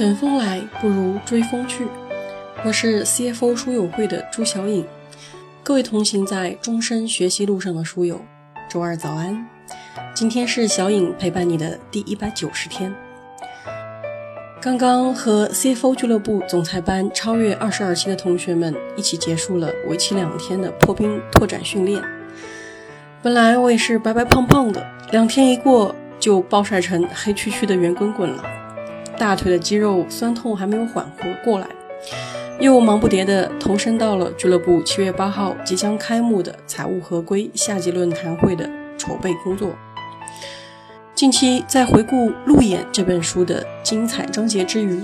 等风来不如追风去。我是 CFO 书友会的朱小颖，各位同行在终身学习路上的书友，周二早安。今天是小颖陪伴你的第一百九十天。刚刚和 CFO 俱乐部总裁班超越二十二期的同学们一起结束了为期两天的破冰拓展训练。本来我也是白白胖胖的，两天一过就暴晒成黑黢黢的圆滚滚了，大腿的肌肉酸痛还没有缓和过来，又忙不迭地投身到了俱乐部七月八号即将开幕的财务合规夏季论坛会的筹备工作。近期在回顾《路演》这本书的精彩章节之余，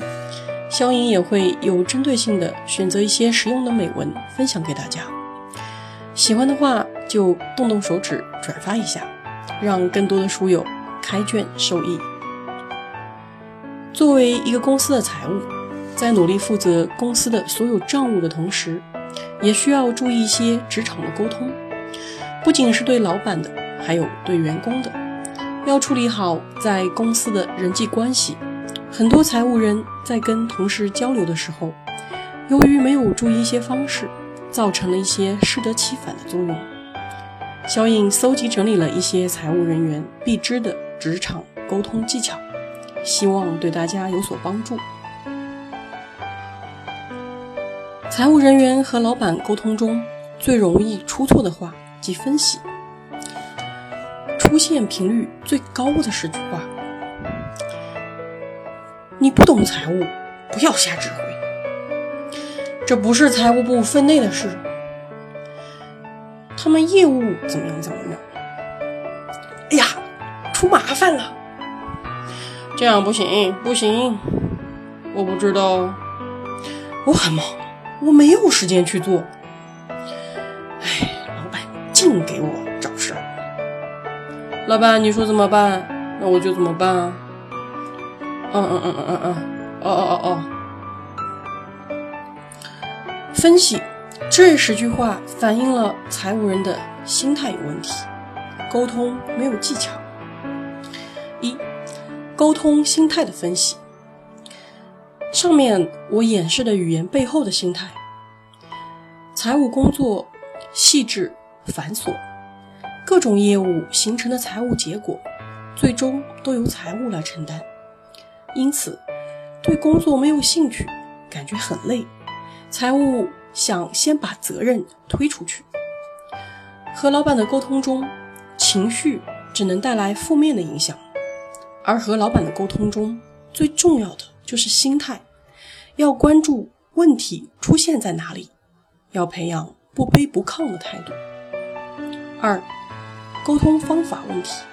肖颖也会有针对性的选择一些实用的美文分享给大家。喜欢的话就动动手指转发一下，让更多的书友开卷受益。作为一个公司的财务，在努力负责公司的所有账务的同时，也需要注意一些职场的沟通，不仅是对老板的，还有对员工的。要处理好在公司的人际关系，很多财务人在跟同事交流的时候，由于没有注意一些方式，造成了一些适得其反的作用。小颖搜集整理了一些财务人员必知的职场沟通技巧，希望对大家有所帮助。财务人员和老板沟通中最容易出错的话即分析。出现频率最高的十句话：你不懂财务，不要瞎指挥。这不是财务部分内的事。他们业务怎么样？怎么样？哎呀，出麻烦了！这样不行，不行！我不知道，我很忙，我没有时间去做。哎，老板净给我找事儿。老板，你说怎么办？那我就怎么办啊？嗯嗯嗯嗯嗯，哦哦哦哦。分析这十句话反映了财务人的心态有问题，沟通没有技巧。沟通心态的分析。上面我演示的语言背后的心态，财务工作细致繁琐。各种业务形成的财务结果，最终都由财务来承担。因此，对工作没有兴趣，感觉很累。财务想先把责任推出去。和老板的沟通中，情绪只能带来负面的影响，而和老板的沟通中，最重要的就是心态，要关注问题出现在哪里，要培养不卑不亢的态度。二。沟通方法问题，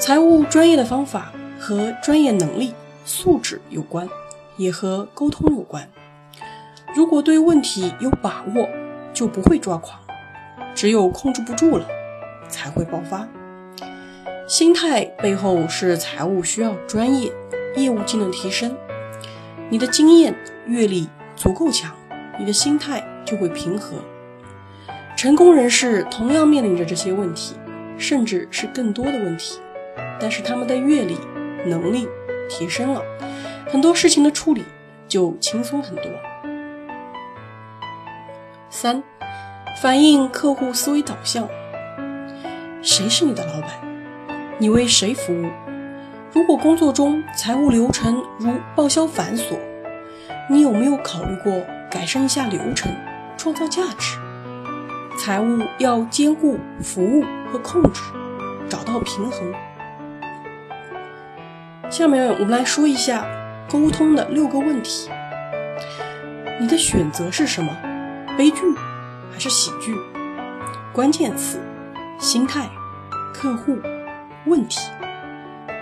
财务专业的方法和专业能力、素质有关，也和沟通有关。如果对问题有把握，就不会抓狂；只有控制不住了，才会爆发。心态背后是财务需要专业，业务技能提升。你的经验阅历足够强，你的心态就会平和。成功人士同样面临着这些问题，甚至是更多的问题，但是他们的阅历、能力提升了，很多事情的处理就轻松很多。三，反映客户思维导向。谁是你的老板？你为谁服务？如果工作中财务流程如报销繁琐，你有没有考虑过改善一下流程，创造价值？财务要兼顾服务和控制，找到平衡。下面我们来说一下沟通的六个问题。你的选择是什么？悲剧还是喜剧？关键词：心态、客户、问题、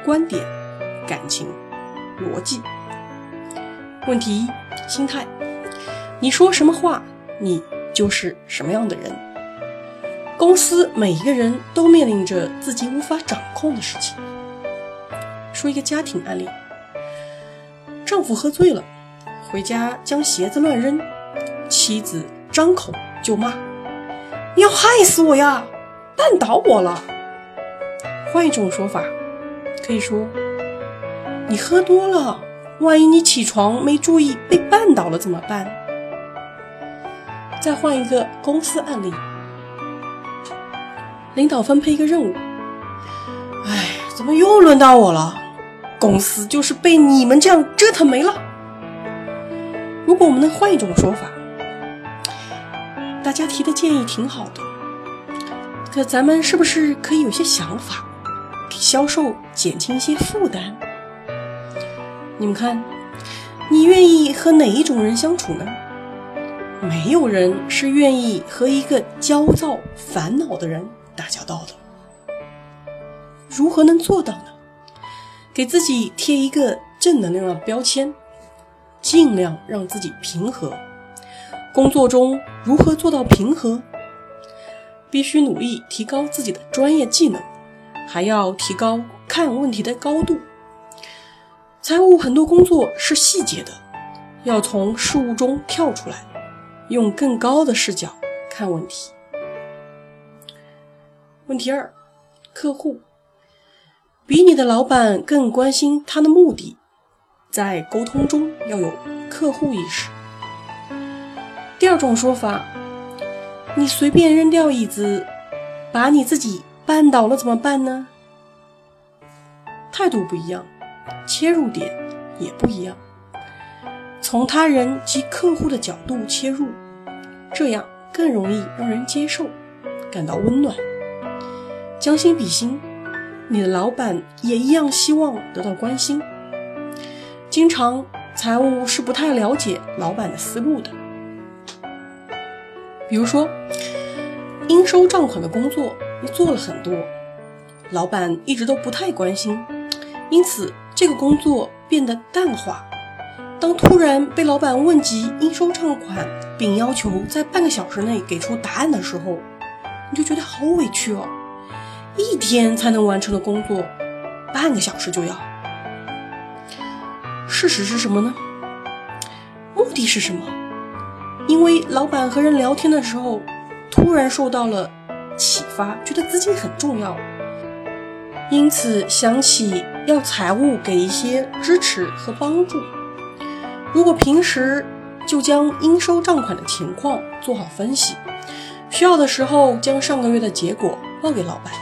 观点、感情、逻辑。问题一：心态。你说什么话，你就是什么样的人。公司每一个人都面临着自己无法掌控的事情。说一个家庭案例：丈夫喝醉了，回家将鞋子乱扔，妻子张口就骂：“你要害死我呀，绊倒我了。”换一种说法，可以说：“你喝多了，万一你起床没注意被绊倒了怎么办？再换一个公司案例，领导分配一个任务，哎，怎么又轮到我了？公司就是被你们这样折腾没了。如果我们能换一种说法，大家提的建议挺好的，可咱们是不是可以有些想法，销售减轻一些负担？你们看，你愿意和哪一种人相处呢？没有人是愿意和一个焦躁、烦恼的人打交道的。如何能做到呢？给自己贴一个正能量的标签，尽量让自己平和。工作中如何做到平和？必须努力提高自己的专业技能，还要提高看问题的高度。财务很多工作是细节的，要从事物中跳出来，用更高的视角看问题。问题二：客户比你的老板更关心他的目的，在沟通中要有客户意识。第二种说法，你随便扔掉椅子，把你自己绊倒了怎么办呢？态度不一样。切入点也不一样，从他人及客户的角度切入，这样更容易让人接受，感到温暖。将心比心，你的老板也一样希望得到关心。经常财务是不太了解老板的思路的，比如说应收账款的工作你做了很多，老板一直都不太关心，因此。这个工作变得淡化。当突然被老板问及应收账款，并要求在半个小时内给出答案的时候，你就觉得好委屈哦。一天才能完成的工作，半个小时就要。事实是什么呢？目的是什么？因为老板和人聊天的时候，突然受到了启发，觉得资金很重要。因此想起要财务给一些支持和帮助。如果平时就将应收账款的情况做好分析，需要的时候将上个月的结果报给老板，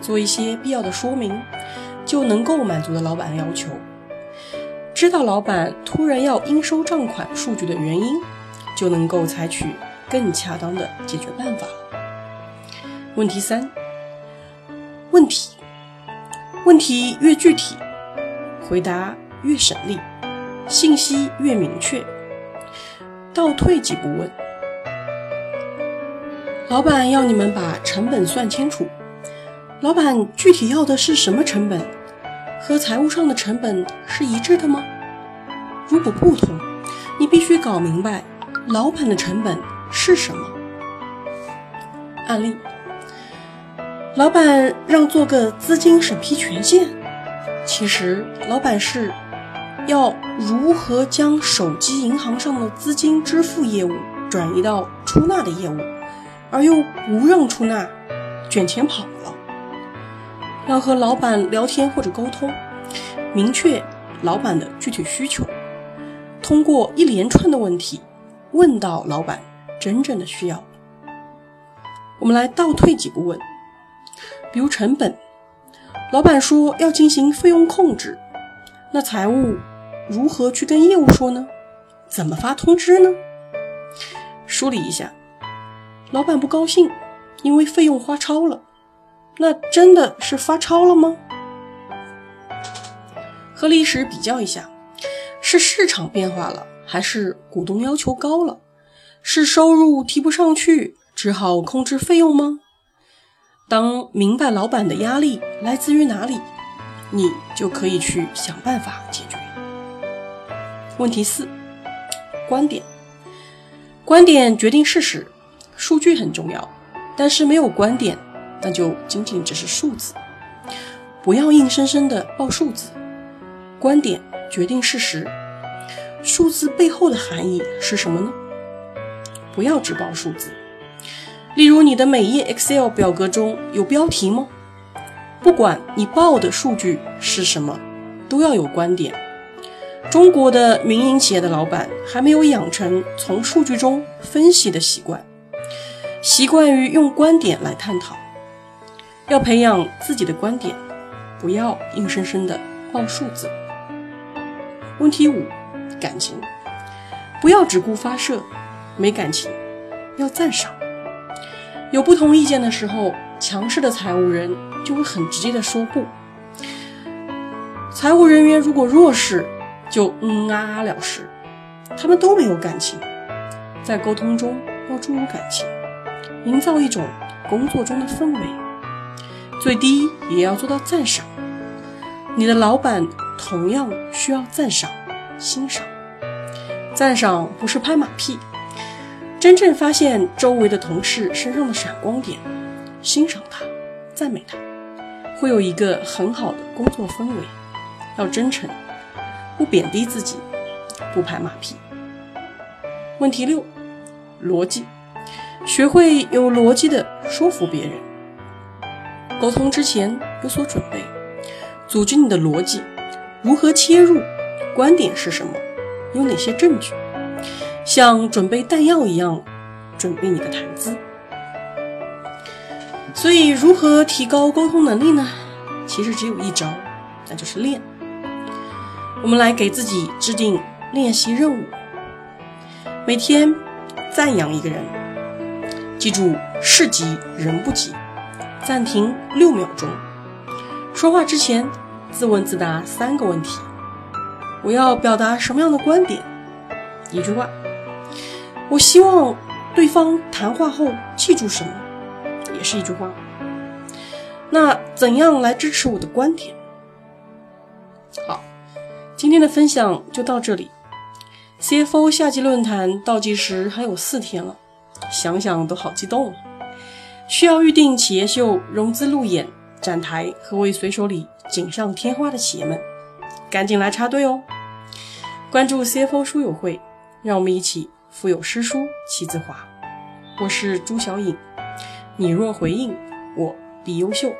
做一些必要的说明，就能够满足了老板的要求。知道老板突然要应收账款数据的原因，就能够采取更恰当的解决办法。问题三，问题。问题越具体，回答越省力，信息越明确。倒退几步问：老板要你们把成本算清楚，老板具体要的是什么成本？和财务上的成本是一致的吗？如果不同，你必须搞明白老板的成本是什么。案例。老板让做个资金审批权限，其实老板是要如何将手机银行上的资金支付业务转移到出纳的业务，而又不让出纳卷钱跑了。要和老板聊天或者沟通，明确老板的具体需求，通过一连串的问题问到老板真正的需要。我们来倒退几步问。比如成本，老板说要进行费用控制，那财务如何去跟业务说呢？怎么发通知呢？梳理一下，老板不高兴，因为费用花超了，那真的是发超了吗？和历史比较一下，是市场变化了，还是股东要求高了？是收入提不上去，只好控制费用吗？当明白老板的压力来自于哪里，你就可以去想办法解决。问题四，观点，观点决定事实，数据很重要，但是没有观点，那就仅仅只是数字。不要硬生生的报数字，观点决定事实，数字背后的含义是什么呢？不要只报数字。例如，你的每页 Excel 表格中有标题吗？不管你报的数据是什么，都要有观点。中国的民营企业的老板还没有养成从数据中分析的习惯，习惯于用观点来探讨。要培养自己的观点，不要硬生生的报数字。问题五：感情，不要只顾发射，没感情，要赞赏。有不同意见的时候，强势的财务人就会很直接的说不。财务人员如果弱势，就嗯啊啊了事。他们都没有感情，在沟通中要注入感情，营造一种工作中的氛围。最低也要做到赞赏。你的老板同样需要赞赏、欣赏。赞赏不是拍马屁，真正发现周围的同事身上的闪光点，欣赏他、赞美他，会有一个很好的工作氛围。要真诚，不贬低自己，不拍马屁。问题六：逻辑，学会有逻辑的说服别人。沟通之前有所准备，组织你的逻辑，如何切入，观点是什么，有哪些证据，像准备弹药一样准备你的谈资。所以，如何提高沟通能力呢？其实只有一招，那就是练。我们来给自己制定练习任务，每天赞扬一个人，记住事急人不急。暂停六秒钟。说话之前，自问自答三个问题：我要表达什么样的观点？一句话。我希望对方谈话后记住什么？也是一句话。那怎样来支持我的观点？好，今天的分享就到这里。CFO 夏季论坛倒计时还有四天了，想想都好激动。需要预定企业秀融资路演展台和为随手礼锦上添花的企业们，赶紧来插队哦！关注 CFO 书友会，让我们一起腹有诗书气自华。我是朱小颖，你若回应，我必优秀。